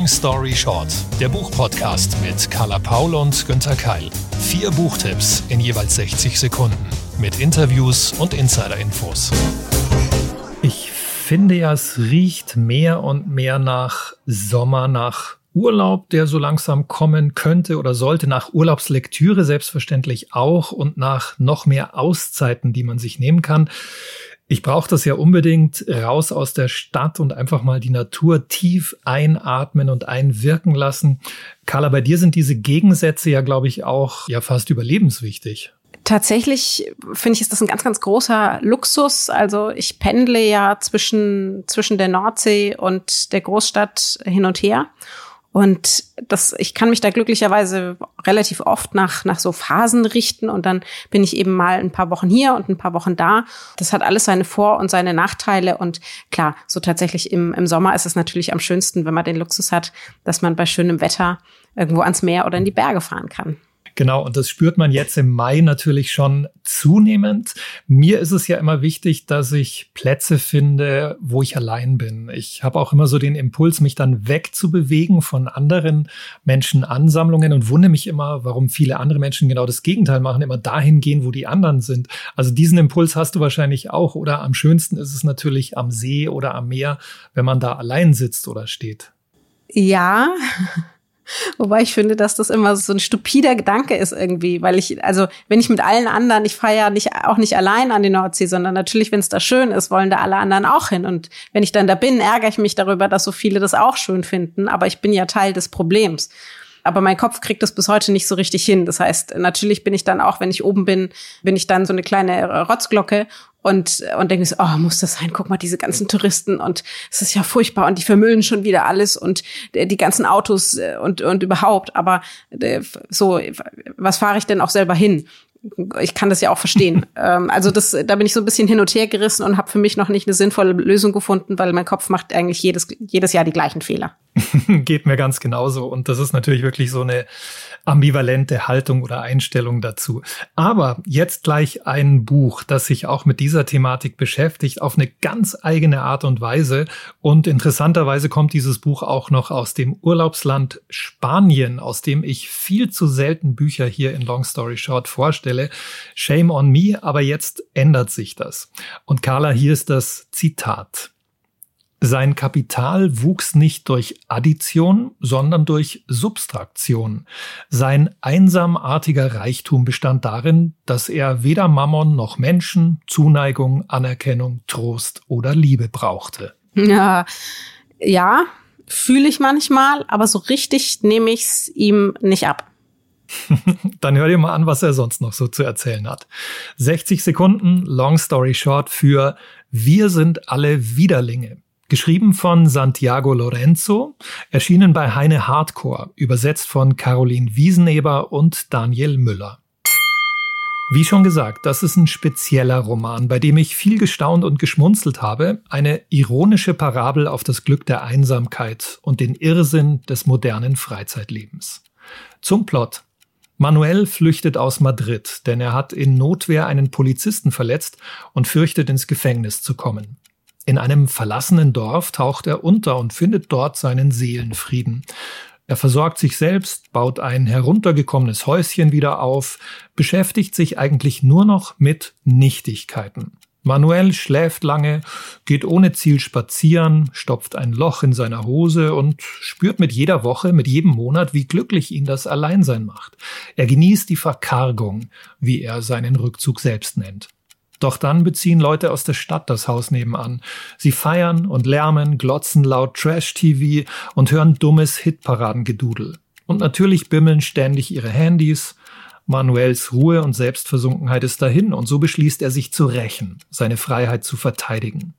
Long Story Short, der Buchpodcast mit Carla Paul und Günther Keil. Vier Buchtipps in jeweils 60 Sekunden mit Interviews und Insider-Infos. Ich finde ja, es riecht mehr und mehr nach Sommer, nach Urlaub, der so langsam kommen könnte oder sollte, nach Urlaubslektüre selbstverständlich auch und nach noch mehr Auszeiten, die man sich nehmen kann. Ich brauche das ja unbedingt raus aus der Stadt und einfach mal die Natur tief einatmen und einwirken lassen. Carla, bei dir sind diese Gegensätze ja, glaube ich, auch ja fast überlebenswichtig. Tatsächlich finde ich, ist das ein ganz, ganz großer Luxus. Also ich pendle ja zwischen, zwischen der Nordsee und der Großstadt hin und her. Und das, ich kann mich da glücklicherweise relativ oft nach, nach so Phasen richten und dann bin ich eben mal ein paar Wochen hier und ein paar Wochen da. Das hat alles seine Vor- und seine Nachteile und klar, so tatsächlich im, im Sommer ist es natürlich am schönsten, wenn man den Luxus hat, dass man bei schönem Wetter irgendwo ans Meer oder in die Berge fahren kann. Genau, und das spürt man jetzt im Mai natürlich schon zunehmend. Mir ist es ja immer wichtig, dass ich Plätze finde, wo ich allein bin. Ich habe auch immer so den Impuls, mich dann wegzubewegen von anderen Menschenansammlungen und wundere mich immer, warum viele andere Menschen genau das Gegenteil machen, immer dahin gehen, wo die anderen sind. Also diesen Impuls hast du wahrscheinlich auch. Oder am schönsten ist es natürlich am See oder am Meer, wenn man da allein sitzt oder steht. Ja, Wobei ich finde, dass das immer so ein stupider Gedanke ist irgendwie, weil ich, also wenn ich mit allen anderen, ich fahre ja nicht, auch nicht allein an die Nordsee, sondern natürlich, wenn es da schön ist, wollen da alle anderen auch hin. Und wenn ich dann da bin, ärgere ich mich darüber, dass so viele das auch schön finden, aber ich bin ja Teil des Problems. Aber mein Kopf kriegt das bis heute nicht so richtig hin. Das heißt, natürlich bin ich dann auch, wenn ich oben bin, bin ich dann so eine kleine Rotzglocke und, und denke so, oh, muss das sein? Guck mal, diese ganzen Touristen und es ist ja furchtbar und die vermüllen schon wieder alles und die ganzen Autos äh, und, und überhaupt. Aber äh, so, was fahre ich denn auch selber hin? Ich kann das ja auch verstehen. ähm, also das, da bin ich so ein bisschen hin und her gerissen und habe für mich noch nicht eine sinnvolle Lösung gefunden, weil mein Kopf macht eigentlich jedes, jedes Jahr die gleichen Fehler. Geht mir ganz genauso. Und das ist natürlich wirklich so eine ambivalente Haltung oder Einstellung dazu. Aber jetzt gleich ein Buch, das sich auch mit dieser Thematik beschäftigt, auf eine ganz eigene Art und Weise. Und interessanterweise kommt dieses Buch auch noch aus dem Urlaubsland Spanien, aus dem ich viel zu selten Bücher hier in Long Story Short vorstelle. Shame on me, aber jetzt ändert sich das. Und Carla, hier ist das Zitat. Sein Kapital wuchs nicht durch Addition, sondern durch Substraktion. Sein einsamartiger Reichtum bestand darin, dass er weder Mammon noch Menschen, Zuneigung, Anerkennung, Trost oder Liebe brauchte. Ja, ja, fühle ich manchmal, aber so richtig nehme ich es ihm nicht ab. Dann hör dir mal an, was er sonst noch so zu erzählen hat. 60 Sekunden, Long Story Short für Wir sind alle Widerlinge. Geschrieben von Santiago Lorenzo, erschienen bei Heine Hardcore, übersetzt von Caroline Wieseneber und Daniel Müller. Wie schon gesagt, das ist ein spezieller Roman, bei dem ich viel gestaunt und geschmunzelt habe, eine ironische Parabel auf das Glück der Einsamkeit und den Irrsinn des modernen Freizeitlebens. Zum Plot. Manuel flüchtet aus Madrid, denn er hat in Notwehr einen Polizisten verletzt und fürchtet ins Gefängnis zu kommen. In einem verlassenen Dorf taucht er unter und findet dort seinen Seelenfrieden. Er versorgt sich selbst, baut ein heruntergekommenes Häuschen wieder auf, beschäftigt sich eigentlich nur noch mit Nichtigkeiten. Manuel schläft lange, geht ohne Ziel spazieren, stopft ein Loch in seiner Hose und spürt mit jeder Woche, mit jedem Monat, wie glücklich ihn das Alleinsein macht. Er genießt die Verkargung, wie er seinen Rückzug selbst nennt. Doch dann beziehen Leute aus der Stadt das Haus nebenan. Sie feiern und lärmen, glotzen laut Trash-TV und hören dummes Hitparadengedudel. Und natürlich bimmeln ständig ihre Handys. Manuels Ruhe und Selbstversunkenheit ist dahin und so beschließt er sich zu rächen, seine Freiheit zu verteidigen.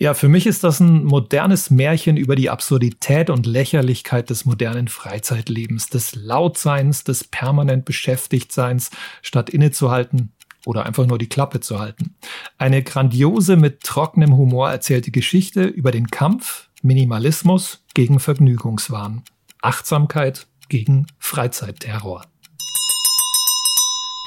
Ja, für mich ist das ein modernes Märchen über die Absurdität und Lächerlichkeit des modernen Freizeitlebens, des Lautseins, des permanent Beschäftigtseins, statt innezuhalten oder einfach nur die Klappe zu halten. Eine grandiose, mit trockenem Humor erzählte Geschichte über den Kampf, Minimalismus gegen Vergnügungswahn, Achtsamkeit gegen Freizeitterror.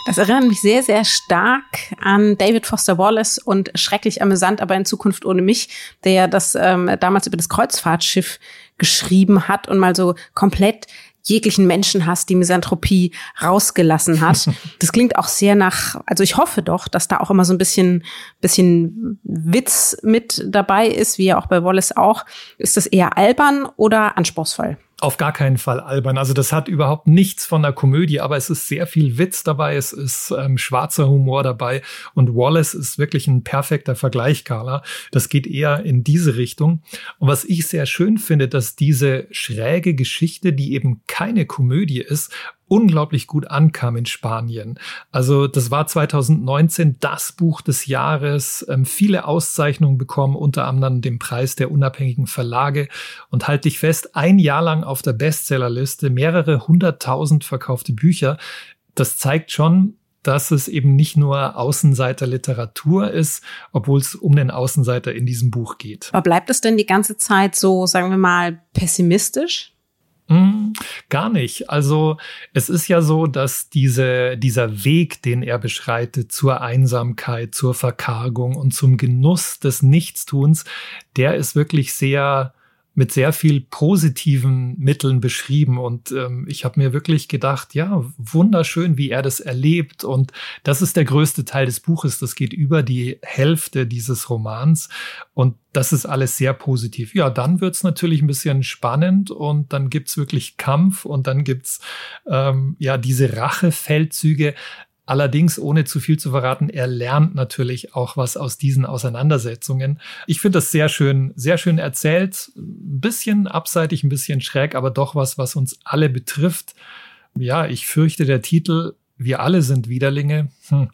Das erinnert mich sehr, sehr stark an David Foster Wallace und schrecklich amüsant, aber in Zukunft ohne mich, der das ähm, damals über das Kreuzfahrtschiff geschrieben hat und mal so komplett jeglichen Menschenhass, die Misanthropie rausgelassen hat. Das klingt auch sehr nach, also ich hoffe doch, dass da auch immer so ein bisschen, bisschen Witz mit dabei ist, wie ja auch bei Wallace auch. Ist das eher albern oder anspruchsvoll? Auf gar keinen Fall albern. Also das hat überhaupt nichts von der Komödie, aber es ist sehr viel Witz dabei, es ist ähm, schwarzer Humor dabei und Wallace ist wirklich ein perfekter Vergleich, Carla. Das geht eher in diese Richtung. Und was ich sehr schön finde, dass diese schräge Geschichte, die eben keine Komödie ist, unglaublich gut ankam in Spanien. Also das war 2019 das Buch des Jahres, ähm, viele Auszeichnungen bekommen, unter anderem den Preis der unabhängigen Verlage und halt dich fest, ein Jahr lang auf der Bestsellerliste, mehrere hunderttausend verkaufte Bücher. Das zeigt schon, dass es eben nicht nur Außenseiterliteratur ist, obwohl es um den Außenseiter in diesem Buch geht. Aber bleibt es denn die ganze Zeit so, sagen wir mal, pessimistisch? Hm, gar nicht. Also es ist ja so, dass diese, dieser Weg, den er beschreitet zur Einsamkeit, zur Verkargung und zum Genuss des Nichtstuns, der ist wirklich sehr mit sehr viel positiven Mitteln beschrieben. Und ähm, ich habe mir wirklich gedacht, ja, wunderschön, wie er das erlebt. Und das ist der größte Teil des Buches. Das geht über die Hälfte dieses Romans. Und das ist alles sehr positiv. Ja, dann wird's natürlich ein bisschen spannend und dann gibt's wirklich Kampf und dann gibt's ähm, ja diese Rachefeldzüge. Allerdings, ohne zu viel zu verraten, er lernt natürlich auch was aus diesen Auseinandersetzungen. Ich finde das sehr schön, sehr schön erzählt. Ein bisschen abseitig, ein bisschen schräg, aber doch was, was uns alle betrifft. Ja, ich fürchte, der Titel wir alle sind Widerlinge. Hm,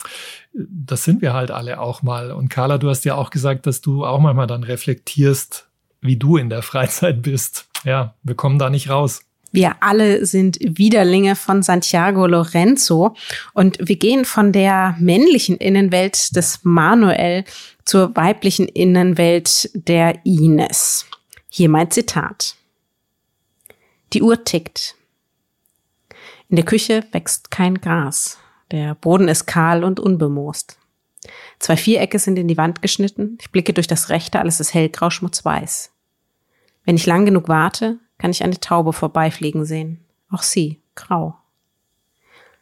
das sind wir halt alle auch mal. Und Carla, du hast ja auch gesagt, dass du auch manchmal dann reflektierst, wie du in der Freizeit bist. Ja, wir kommen da nicht raus. Wir alle sind Widerlinge von Santiago Lorenzo und wir gehen von der männlichen Innenwelt des Manuel zur weiblichen Innenwelt der Ines. Hier mein Zitat. Die Uhr tickt. In der Küche wächst kein Gras. Der Boden ist kahl und unbemoost. Zwei Vierecke sind in die Wand geschnitten. Ich blicke durch das rechte, alles ist hellgrau, schmutzweiß. Wenn ich lang genug warte, kann ich eine Taube vorbeifliegen sehen. Auch sie, grau.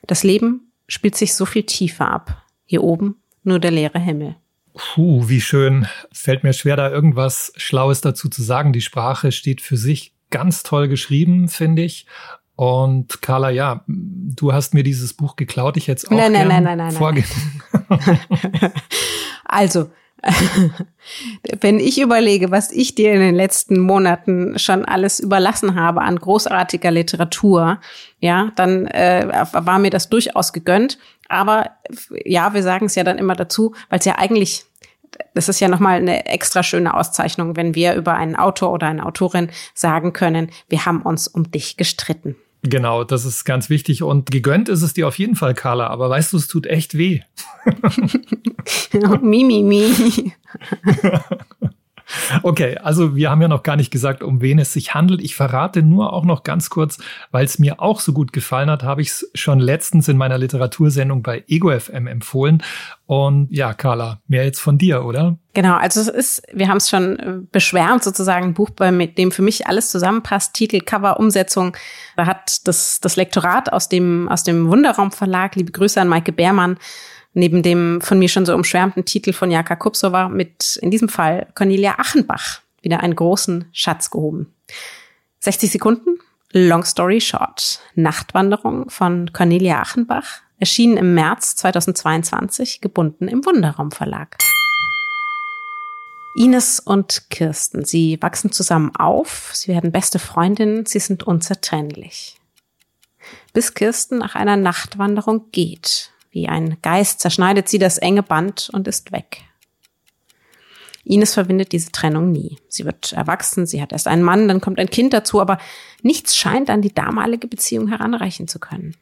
Das Leben spielt sich so viel tiefer ab. Hier oben nur der leere Himmel. Puh, wie schön. Fällt mir schwer, da irgendwas Schlaues dazu zu sagen. Die Sprache steht für sich ganz toll geschrieben, finde ich. Und Carla, ja, du hast mir dieses Buch geklaut. Ich jetzt auch nein, nein, nein, nein, nein, nein. also, wenn ich überlege, was ich dir in den letzten Monaten schon alles überlassen habe an großartiger Literatur, ja, dann äh, war mir das durchaus gegönnt. Aber ja, wir sagen es ja dann immer dazu, weil es ja eigentlich das ist ja nochmal eine extra schöne Auszeichnung, wenn wir über einen Autor oder eine Autorin sagen können, wir haben uns um dich gestritten. Genau, das ist ganz wichtig und gegönnt ist es dir auf jeden Fall, Carla, aber weißt du, es tut echt weh. mi, mi, mi. Okay, also wir haben ja noch gar nicht gesagt, um wen es sich handelt. Ich verrate nur auch noch ganz kurz, weil es mir auch so gut gefallen hat, habe ich es schon letztens in meiner Literatursendung bei Ego FM empfohlen. Und ja, Carla, mehr jetzt von dir, oder? Genau, also es ist, wir haben es schon äh, beschwärmt, sozusagen ein Buch, mit dem für mich alles zusammenpasst, Titel, Cover, Umsetzung. Da hat das, das Lektorat aus dem, aus dem Wunderraum Verlag, liebe Grüße an Maike Beermann, neben dem von mir schon so umschwärmten Titel von Jaka Kupsova mit in diesem Fall Cornelia Achenbach wieder einen großen Schatz gehoben. 60 Sekunden, Long Story Short. Nachtwanderung von Cornelia Achenbach, erschienen im März 2022, gebunden im Wunderraum Verlag. Ines und Kirsten, sie wachsen zusammen auf, sie werden beste Freundinnen, sie sind unzertrennlich. Bis Kirsten nach einer Nachtwanderung geht wie ein Geist zerschneidet sie das enge Band und ist weg. Ines verbindet diese Trennung nie. Sie wird erwachsen, sie hat erst einen Mann, dann kommt ein Kind dazu, aber nichts scheint an die damalige Beziehung heranreichen zu können.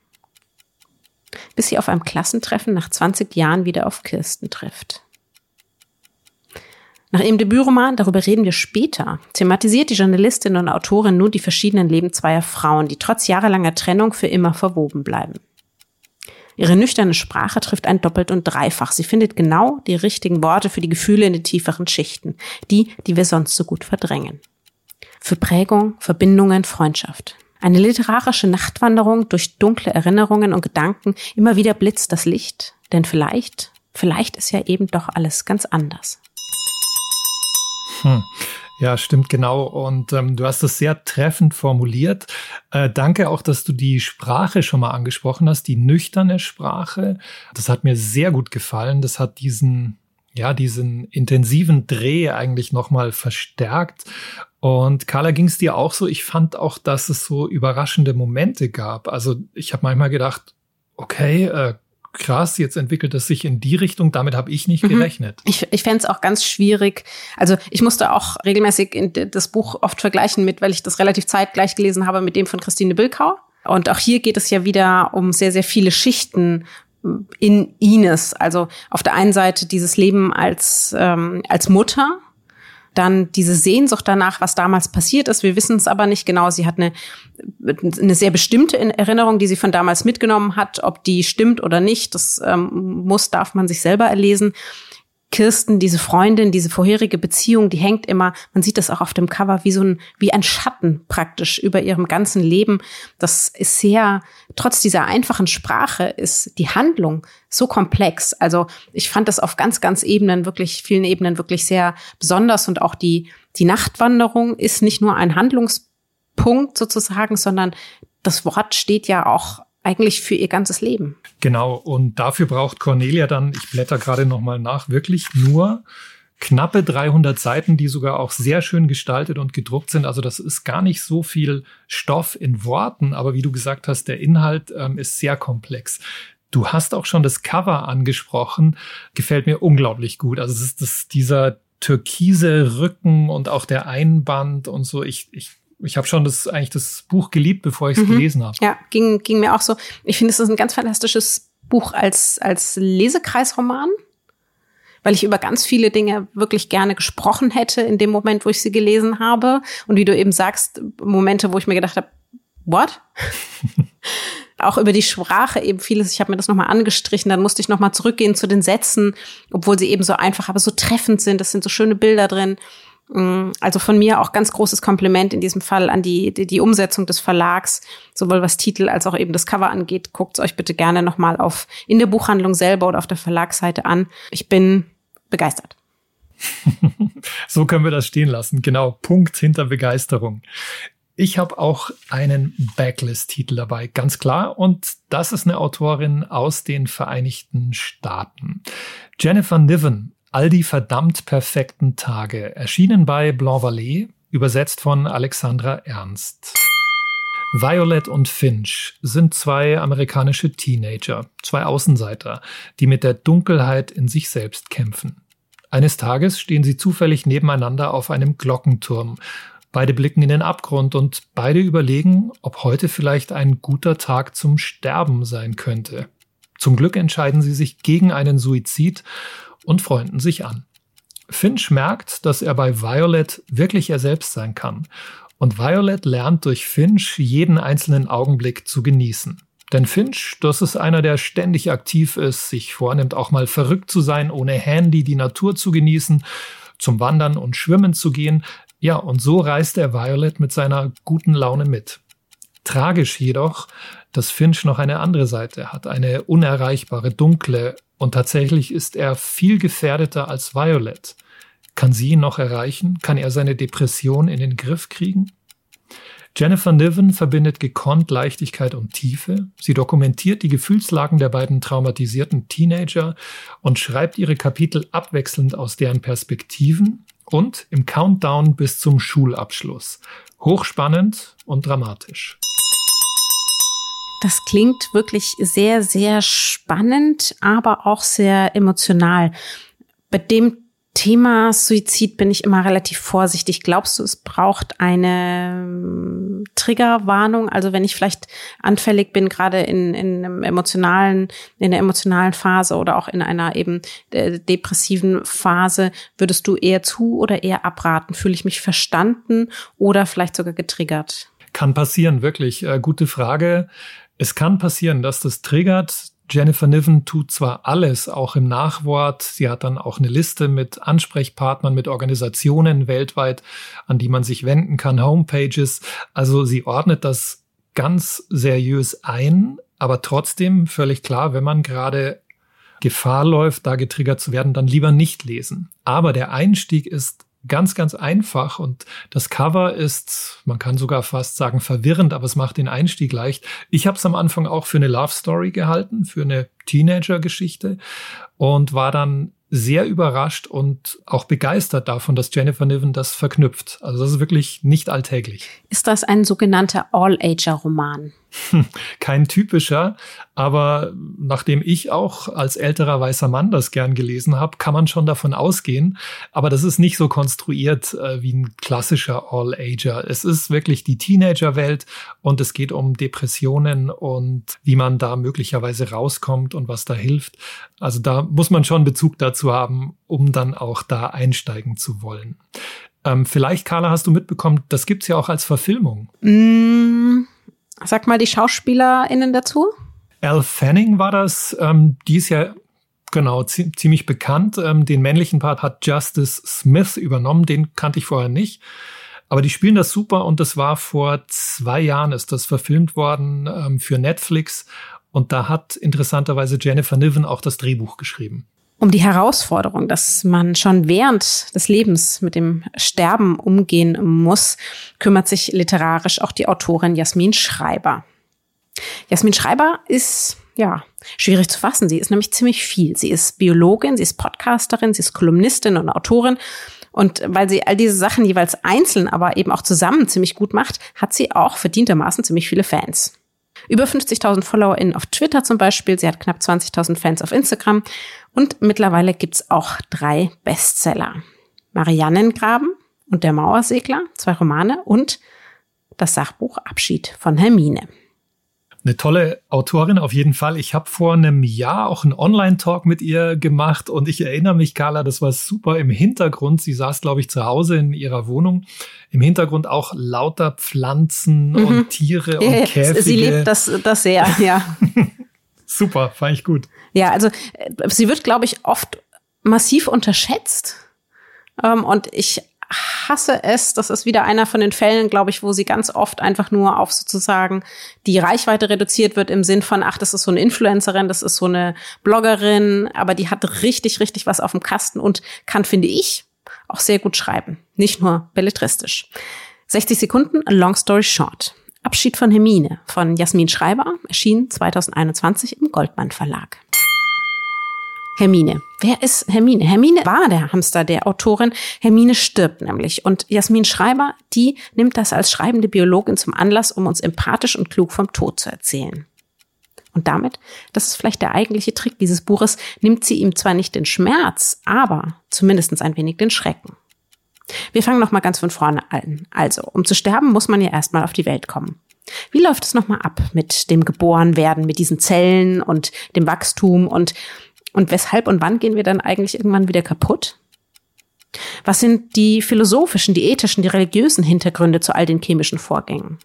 Bis sie auf einem Klassentreffen nach 20 Jahren wieder auf Kirsten trifft. Nach ihrem Debütroman, darüber reden wir später, thematisiert die Journalistin und Autorin nun die verschiedenen Leben zweier Frauen, die trotz jahrelanger Trennung für immer verwoben bleiben. Ihre nüchterne Sprache trifft ein doppelt und dreifach. Sie findet genau die richtigen Worte für die Gefühle in den tieferen Schichten, die, die wir sonst so gut verdrängen. für Prägung, Verbindungen, Freundschaft. Eine literarische Nachtwanderung durch dunkle Erinnerungen und Gedanken. Immer wieder blitzt das Licht, denn vielleicht, vielleicht ist ja eben doch alles ganz anders. Hm. Ja, stimmt genau. Und ähm, du hast das sehr treffend formuliert. Äh, danke auch, dass du die Sprache schon mal angesprochen hast, die nüchterne Sprache. Das hat mir sehr gut gefallen. Das hat diesen ja, diesen intensiven Dreh eigentlich nochmal verstärkt. Und Carla, ging es dir auch so? Ich fand auch, dass es so überraschende Momente gab. Also ich habe manchmal gedacht, okay, äh, krass, jetzt entwickelt es sich in die Richtung, damit habe ich nicht mhm. gerechnet. Ich, ich fände es auch ganz schwierig. Also ich musste auch regelmäßig das Buch oft vergleichen mit, weil ich das relativ zeitgleich gelesen habe mit dem von Christine Bilkau. Und auch hier geht es ja wieder um sehr, sehr viele Schichten in Ines. Also auf der einen Seite dieses Leben als, ähm, als Mutter, dann diese Sehnsucht danach, was damals passiert ist. Wir wissen es aber nicht genau. Sie hat eine, eine sehr bestimmte Erinnerung, die sie von damals mitgenommen hat. Ob die stimmt oder nicht, das ähm, muss, darf man sich selber erlesen. Kirsten, diese Freundin, diese vorherige Beziehung, die hängt immer, man sieht das auch auf dem Cover, wie so ein, wie ein Schatten praktisch über ihrem ganzen Leben. Das ist sehr, trotz dieser einfachen Sprache ist die Handlung so komplex. Also ich fand das auf ganz, ganz Ebenen, wirklich vielen Ebenen wirklich sehr besonders und auch die, die Nachtwanderung ist nicht nur ein Handlungspunkt sozusagen, sondern das Wort steht ja auch eigentlich für ihr ganzes Leben. Genau, und dafür braucht Cornelia dann, ich blätter gerade nochmal nach, wirklich nur knappe 300 Seiten, die sogar auch sehr schön gestaltet und gedruckt sind. Also das ist gar nicht so viel Stoff in Worten, aber wie du gesagt hast, der Inhalt ähm, ist sehr komplex. Du hast auch schon das Cover angesprochen, gefällt mir unglaublich gut. Also es ist das, dieser türkise Rücken und auch der Einband und so. Ich, ich ich habe schon das eigentlich das Buch geliebt, bevor ich es mhm. gelesen habe. Ja, ging, ging mir auch so. Ich finde, es ist ein ganz fantastisches Buch als, als Lesekreisroman, weil ich über ganz viele Dinge wirklich gerne gesprochen hätte in dem Moment, wo ich sie gelesen habe. Und wie du eben sagst, Momente, wo ich mir gedacht habe, what? auch über die Sprache eben vieles. Ich habe mir das nochmal angestrichen, dann musste ich nochmal zurückgehen zu den Sätzen, obwohl sie eben so einfach, aber so treffend sind. Es sind so schöne Bilder drin. Mm, also von mir auch ganz großes Kompliment in diesem Fall an die, die, die Umsetzung des Verlags, sowohl was Titel als auch eben das Cover angeht. Guckt es euch bitte gerne nochmal auf in der Buchhandlung selber oder auf der Verlagsseite an. Ich bin begeistert. so können wir das stehen lassen. Genau, Punkt hinter Begeisterung. Ich habe auch einen Backlist-Titel dabei, ganz klar. Und das ist eine Autorin aus den Vereinigten Staaten. Jennifer Niven All die verdammt perfekten Tage, erschienen bei Blanc Vallée, übersetzt von Alexandra Ernst. Violet und Finch sind zwei amerikanische Teenager, zwei Außenseiter, die mit der Dunkelheit in sich selbst kämpfen. Eines Tages stehen sie zufällig nebeneinander auf einem Glockenturm. Beide blicken in den Abgrund und beide überlegen, ob heute vielleicht ein guter Tag zum Sterben sein könnte. Zum Glück entscheiden sie sich gegen einen Suizid und freunden sich an. Finch merkt, dass er bei Violet wirklich er selbst sein kann. Und Violet lernt durch Finch jeden einzelnen Augenblick zu genießen. Denn Finch, das ist einer, der ständig aktiv ist, sich vornimmt, auch mal verrückt zu sein, ohne Handy die Natur zu genießen, zum Wandern und Schwimmen zu gehen. Ja, und so reist er Violet mit seiner guten Laune mit. Tragisch jedoch, dass Finch noch eine andere Seite hat, eine unerreichbare, dunkle, und tatsächlich ist er viel gefährdeter als Violet. Kann sie ihn noch erreichen? Kann er seine Depression in den Griff kriegen? Jennifer Niven verbindet gekonnt Leichtigkeit und Tiefe. Sie dokumentiert die Gefühlslagen der beiden traumatisierten Teenager und schreibt ihre Kapitel abwechselnd aus deren Perspektiven und im Countdown bis zum Schulabschluss. Hochspannend und dramatisch. Das klingt wirklich sehr, sehr spannend, aber auch sehr emotional. Bei dem Thema Suizid bin ich immer relativ vorsichtig. Glaubst du, es braucht eine ähm, Triggerwarnung? Also wenn ich vielleicht anfällig bin, gerade in, in einem emotionalen, in der emotionalen Phase oder auch in einer eben äh, depressiven Phase, würdest du eher zu oder eher abraten? Fühle ich mich verstanden oder vielleicht sogar getriggert? Kann passieren, wirklich. Äh, gute Frage. Es kann passieren, dass das triggert. Jennifer Niven tut zwar alles, auch im Nachwort. Sie hat dann auch eine Liste mit Ansprechpartnern, mit Organisationen weltweit, an die man sich wenden kann, Homepages. Also sie ordnet das ganz seriös ein, aber trotzdem völlig klar, wenn man gerade Gefahr läuft, da getriggert zu werden, dann lieber nicht lesen. Aber der Einstieg ist ganz, ganz einfach und das Cover ist, man kann sogar fast sagen, verwirrend, aber es macht den Einstieg leicht. Ich habe es am Anfang auch für eine Love Story gehalten, für eine Teenager-Geschichte und war dann sehr überrascht und auch begeistert davon, dass Jennifer Niven das verknüpft. Also das ist wirklich nicht alltäglich. Ist das ein sogenannter All-Ager-Roman? Kein typischer, aber nachdem ich auch als älterer weißer Mann das gern gelesen habe, kann man schon davon ausgehen. Aber das ist nicht so konstruiert äh, wie ein klassischer All-Ager. Es ist wirklich die Teenager-Welt und es geht um Depressionen und wie man da möglicherweise rauskommt und was da hilft. Also da muss man schon Bezug dazu haben, um dann auch da einsteigen zu wollen. Ähm, vielleicht, Carla, hast du mitbekommen, das gibt's ja auch als Verfilmung. Mm, sag mal die SchauspielerInnen dazu. Al Fanning war das. Ähm, die ist ja genau ziemlich bekannt. Ähm, den männlichen Part hat Justice Smith übernommen. Den kannte ich vorher nicht. Aber die spielen das super und das war vor zwei Jahren ist das verfilmt worden ähm, für Netflix und da hat interessanterweise Jennifer Niven auch das Drehbuch geschrieben. Um die Herausforderung, dass man schon während des Lebens mit dem Sterben umgehen muss, kümmert sich literarisch auch die Autorin Jasmin Schreiber. Jasmin Schreiber ist, ja, schwierig zu fassen. Sie ist nämlich ziemlich viel. Sie ist Biologin, sie ist Podcasterin, sie ist Kolumnistin und Autorin. Und weil sie all diese Sachen jeweils einzeln, aber eben auch zusammen ziemlich gut macht, hat sie auch verdientermaßen ziemlich viele Fans. Über 50.000 FollowerInnen auf Twitter zum Beispiel. Sie hat knapp 20.000 Fans auf Instagram. Und mittlerweile gibt's auch drei Bestseller. Mariannengraben und der Mauersegler, zwei Romane und das Sachbuch Abschied von Hermine eine tolle Autorin auf jeden Fall. Ich habe vor einem Jahr auch einen Online-Talk mit ihr gemacht und ich erinnere mich, Carla, das war super im Hintergrund. Sie saß, glaube ich, zu Hause in ihrer Wohnung. Im Hintergrund auch lauter Pflanzen mhm. und Tiere und ja, Käfige. Sie liebt das, das sehr, ja. super, fand ich gut. Ja, also äh, sie wird, glaube ich, oft massiv unterschätzt. Ähm, und ich hasse es. Das ist wieder einer von den Fällen, glaube ich, wo sie ganz oft einfach nur auf sozusagen die Reichweite reduziert wird im Sinn von, ach, das ist so eine Influencerin, das ist so eine Bloggerin, aber die hat richtig, richtig was auf dem Kasten und kann, finde ich, auch sehr gut schreiben. Nicht nur belletristisch. 60 Sekunden, Long Story Short. Abschied von Hermine von Jasmin Schreiber erschien 2021 im Goldmann Verlag. Hermine. Wer ist Hermine? Hermine war der Hamster der Autorin. Hermine stirbt nämlich. Und Jasmin Schreiber, die nimmt das als schreibende Biologin zum Anlass, um uns empathisch und klug vom Tod zu erzählen. Und damit, das ist vielleicht der eigentliche Trick dieses Buches, nimmt sie ihm zwar nicht den Schmerz, aber zumindest ein wenig den Schrecken. Wir fangen nochmal ganz von vorne an. Also, um zu sterben, muss man ja erstmal auf die Welt kommen. Wie läuft es nochmal ab mit dem Geborenwerden, mit diesen Zellen und dem Wachstum und und weshalb und wann gehen wir dann eigentlich irgendwann wieder kaputt? Was sind die philosophischen, die ethischen, die religiösen Hintergründe zu all den chemischen Vorgängen?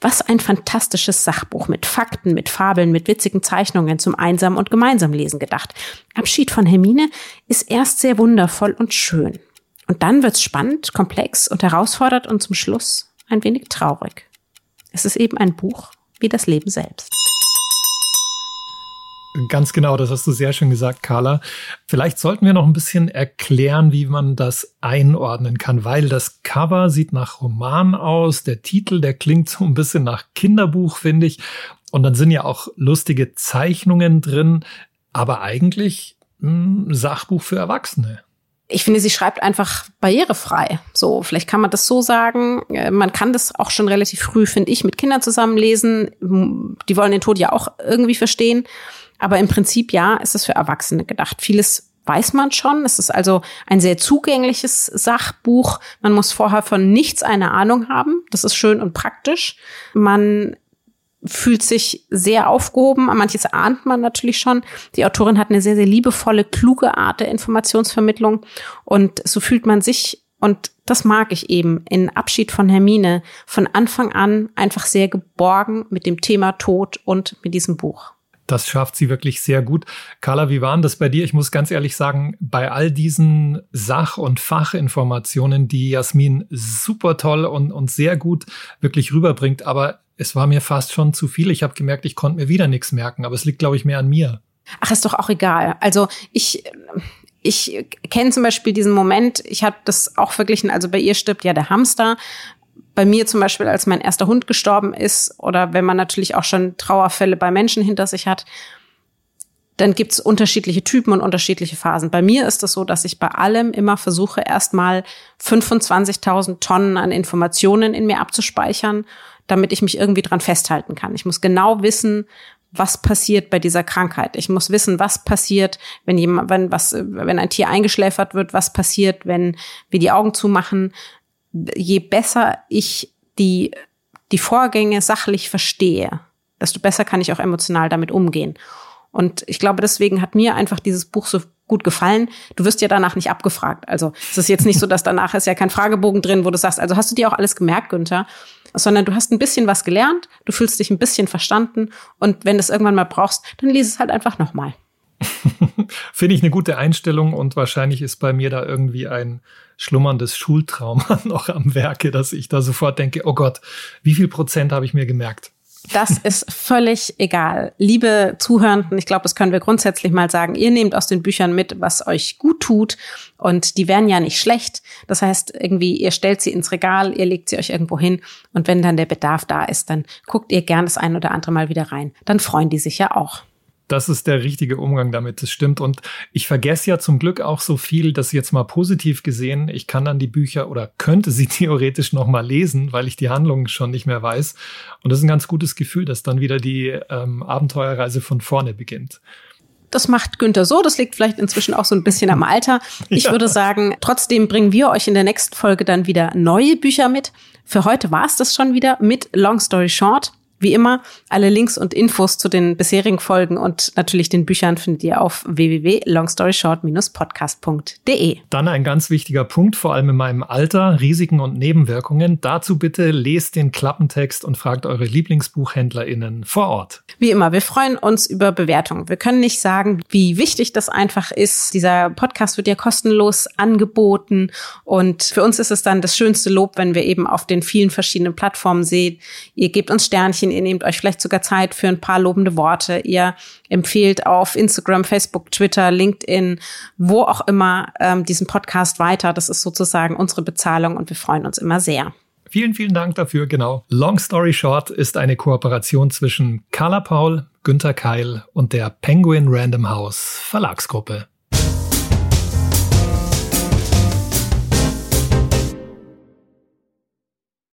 Was ein fantastisches Sachbuch mit Fakten, mit Fabeln, mit witzigen Zeichnungen zum einsam und gemeinsam lesen gedacht. Abschied von Hermine ist erst sehr wundervoll und schön. Und dann wird's spannend, komplex und herausfordernd und zum Schluss ein wenig traurig. Es ist eben ein Buch wie das Leben selbst. Ganz genau, das hast du sehr schön gesagt, Carla. Vielleicht sollten wir noch ein bisschen erklären, wie man das einordnen kann, weil das Cover sieht nach Roman aus, der Titel, der klingt so ein bisschen nach Kinderbuch, finde ich. Und dann sind ja auch lustige Zeichnungen drin, aber eigentlich ein Sachbuch für Erwachsene ich finde, sie schreibt einfach barrierefrei. So, vielleicht kann man das so sagen. Äh, man kann das auch schon relativ früh, finde ich, mit Kindern zusammenlesen. Die wollen den Tod ja auch irgendwie verstehen. Aber im Prinzip ja, ist es für Erwachsene gedacht. Vieles weiß man schon. Es ist also ein sehr zugängliches Sachbuch. Man muss vorher von nichts eine Ahnung haben. Das ist schön und praktisch. Man fühlt sich sehr aufgehoben. Manches ahnt man natürlich schon. Die Autorin hat eine sehr, sehr liebevolle, kluge Art der Informationsvermittlung. Und so fühlt man sich, und das mag ich eben, in Abschied von Hermine von Anfang an einfach sehr geborgen mit dem Thema Tod und mit diesem Buch. Das schafft sie wirklich sehr gut. Carla, wie waren das bei dir? Ich muss ganz ehrlich sagen, bei all diesen Sach- und Fachinformationen, die Jasmin super toll und, und sehr gut wirklich rüberbringt, aber es war mir fast schon zu viel. Ich habe gemerkt, ich konnte mir wieder nichts merken, aber es liegt, glaube ich, mehr an mir. Ach, ist doch auch egal. Also ich, ich kenne zum Beispiel diesen Moment, ich habe das auch verglichen, also bei ihr stirbt ja der Hamster. Bei mir zum Beispiel, als mein erster Hund gestorben ist, oder wenn man natürlich auch schon Trauerfälle bei Menschen hinter sich hat, dann gibt's unterschiedliche Typen und unterschiedliche Phasen. Bei mir ist es das so, dass ich bei allem immer versuche, erstmal 25.000 Tonnen an Informationen in mir abzuspeichern, damit ich mich irgendwie dran festhalten kann. Ich muss genau wissen, was passiert bei dieser Krankheit. Ich muss wissen, was passiert, wenn jemand, wenn was, wenn ein Tier eingeschläfert wird, was passiert, wenn wir die Augen zumachen. Je besser ich die, die Vorgänge sachlich verstehe, desto besser kann ich auch emotional damit umgehen. Und ich glaube, deswegen hat mir einfach dieses Buch so gut gefallen. Du wirst ja danach nicht abgefragt. Also es ist jetzt nicht so, dass danach ist ja kein Fragebogen drin, wo du sagst, also hast du dir auch alles gemerkt, Günther? Sondern du hast ein bisschen was gelernt, du fühlst dich ein bisschen verstanden und wenn du es irgendwann mal brauchst, dann lies es halt einfach nochmal. Finde ich eine gute Einstellung und wahrscheinlich ist bei mir da irgendwie ein schlummerndes Schultrauma noch am Werke, dass ich da sofort denke, oh Gott, wie viel Prozent habe ich mir gemerkt? Das ist völlig egal. Liebe Zuhörenden, ich glaube, das können wir grundsätzlich mal sagen. Ihr nehmt aus den Büchern mit, was euch gut tut. Und die wären ja nicht schlecht. Das heißt, irgendwie, ihr stellt sie ins Regal, ihr legt sie euch irgendwo hin. Und wenn dann der Bedarf da ist, dann guckt ihr gern das ein oder andere Mal wieder rein. Dann freuen die sich ja auch das ist der richtige Umgang damit, das stimmt. Und ich vergesse ja zum Glück auch so viel, dass jetzt mal positiv gesehen, ich kann dann die Bücher oder könnte sie theoretisch noch mal lesen, weil ich die Handlungen schon nicht mehr weiß. Und das ist ein ganz gutes Gefühl, dass dann wieder die ähm, Abenteuerreise von vorne beginnt. Das macht Günther so. Das liegt vielleicht inzwischen auch so ein bisschen am Alter. Ich ja. würde sagen, trotzdem bringen wir euch in der nächsten Folge dann wieder neue Bücher mit. Für heute war es das schon wieder mit Long Story Short. Wie immer, alle Links und Infos zu den bisherigen Folgen und natürlich den Büchern findet ihr auf www.longstoryshort-podcast.de. Dann ein ganz wichtiger Punkt, vor allem in meinem Alter, Risiken und Nebenwirkungen. Dazu bitte lest den Klappentext und fragt eure LieblingsbuchhändlerInnen vor Ort. Wie immer, wir freuen uns über Bewertungen. Wir können nicht sagen, wie wichtig das einfach ist. Dieser Podcast wird ja kostenlos angeboten und für uns ist es dann das schönste Lob, wenn wir eben auf den vielen verschiedenen Plattformen sehen. Ihr gebt uns Sternchen Sternchen, ihr nehmt euch vielleicht sogar Zeit für ein paar lobende Worte, ihr empfehlt auf Instagram, Facebook, Twitter, LinkedIn, wo auch immer ähm, diesen Podcast weiter. Das ist sozusagen unsere Bezahlung und wir freuen uns immer sehr. Vielen, vielen Dank dafür, genau. Long Story Short ist eine Kooperation zwischen Carla Paul, Günther Keil und der Penguin Random House Verlagsgruppe.